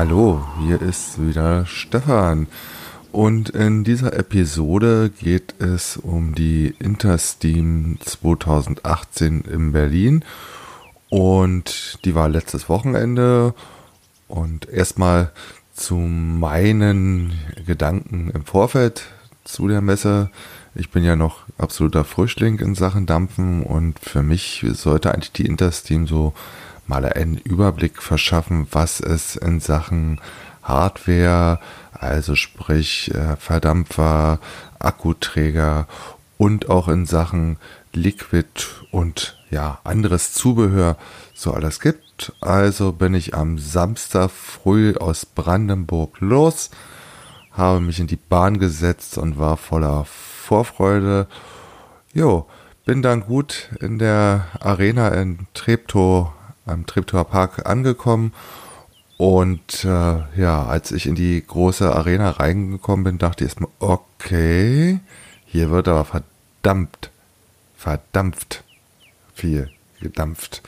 Hallo, hier ist wieder Stefan. Und in dieser Episode geht es um die Intersteam 2018 in Berlin. Und die war letztes Wochenende. Und erstmal zu meinen Gedanken im Vorfeld zu der Messe. Ich bin ja noch absoluter Frischling in Sachen Dampfen und für mich sollte eigentlich die Intersteam so mal einen Überblick verschaffen, was es in Sachen Hardware, also sprich äh, Verdampfer, Akkuträger und auch in Sachen Liquid und ja, anderes Zubehör so alles gibt. Also bin ich am Samstag früh aus Brandenburg los, habe mich in die Bahn gesetzt und war voller Vorfreude. Jo, bin dann gut in der Arena in Treptow am Treptower Park angekommen. Und äh, ja, als ich in die große Arena reingekommen bin, dachte ich erstmal, okay, hier wird aber verdammt, verdampft viel gedampft.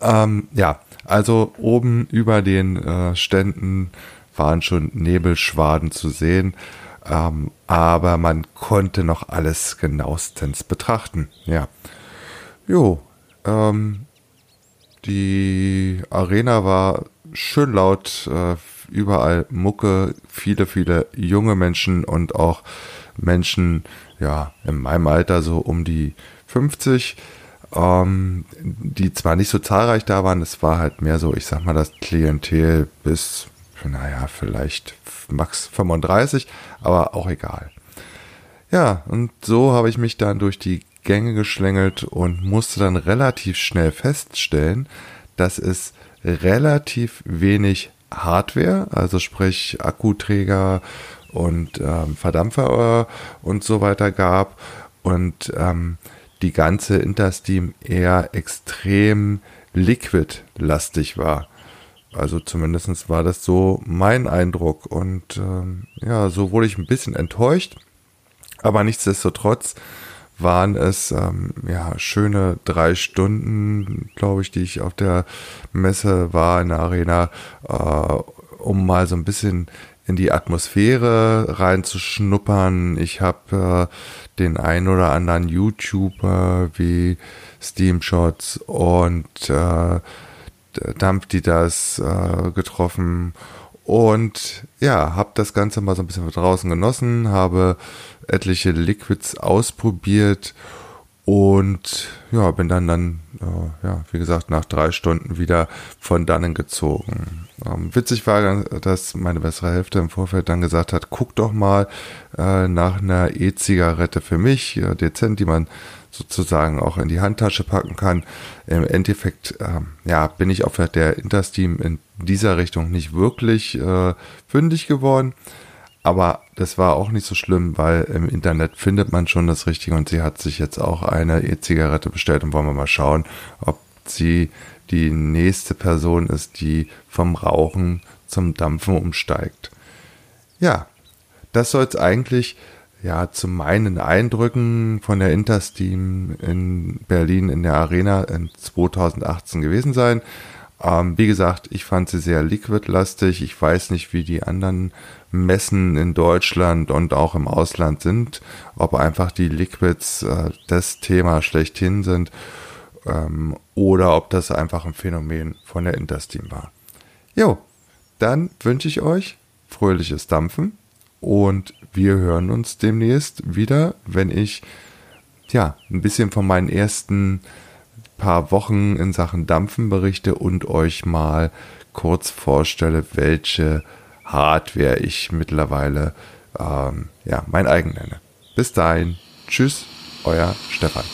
Ähm, ja, also oben über den äh, Ständen waren schon Nebelschwaden zu sehen, ähm, aber man konnte noch alles genauestens betrachten. Ja, jo, ähm, die Arena war schön laut, äh, überall Mucke, viele, viele junge Menschen und auch Menschen, ja, in meinem Alter so um die 50, ähm, die zwar nicht so zahlreich da waren, es war halt mehr so, ich sag mal, das Klientel bis, naja, vielleicht max 35, aber auch egal. Ja, und so habe ich mich dann durch die Gänge geschlängelt und musste dann relativ schnell feststellen, dass es relativ wenig Hardware, also sprich Akkuträger und ähm, Verdampfer äh, und so weiter gab. Und ähm, die ganze Intersteam eher extrem liquid-lastig war. Also zumindest war das so mein Eindruck. Und ähm, ja, so wurde ich ein bisschen enttäuscht, aber nichtsdestotrotz waren es ähm, ja schöne drei Stunden, glaube ich, die ich auf der Messe war in der Arena, äh, um mal so ein bisschen in die Atmosphäre reinzuschnuppern. Ich habe äh, den ein oder anderen YouTuber wie Steamshots und äh, die das äh, getroffen und ja, habe das Ganze mal so ein bisschen draußen genossen, habe etliche Liquids ausprobiert und ja, bin dann dann, äh, ja, wie gesagt, nach drei Stunden wieder von dannen gezogen. Ähm, witzig war, dass meine bessere Hälfte im Vorfeld dann gesagt hat, guck doch mal äh, nach einer E-Zigarette für mich, äh, dezent, die man sozusagen auch in die Handtasche packen kann. Im Endeffekt, ähm, ja, bin ich auf der Intersteam in dieser Richtung nicht wirklich äh, fündig geworden. Aber das war auch nicht so schlimm, weil im Internet findet man schon das Richtige und sie hat sich jetzt auch eine E-Zigarette bestellt und wollen wir mal schauen, ob sie die nächste Person ist, die vom Rauchen zum Dampfen umsteigt. Ja, das soll es eigentlich ja zu meinen Eindrücken von der Intersteam in Berlin in der Arena in 2018 gewesen sein. Ähm, wie gesagt, ich fand sie sehr liquidlastig. Ich weiß nicht, wie die anderen Messen in Deutschland und auch im Ausland sind, ob einfach die Liquids äh, das Thema schlechthin sind ähm, oder ob das einfach ein Phänomen von der Intersteam war. Jo, dann wünsche ich euch fröhliches Dampfen und wir hören uns demnächst wieder, wenn ich ja ein bisschen von meinen ersten paar Wochen in Sachen Dampfen berichte und euch mal kurz vorstelle, welche Hardware ich mittlerweile ähm, ja mein eigen nenne. Bis dahin, tschüss, euer Stefan.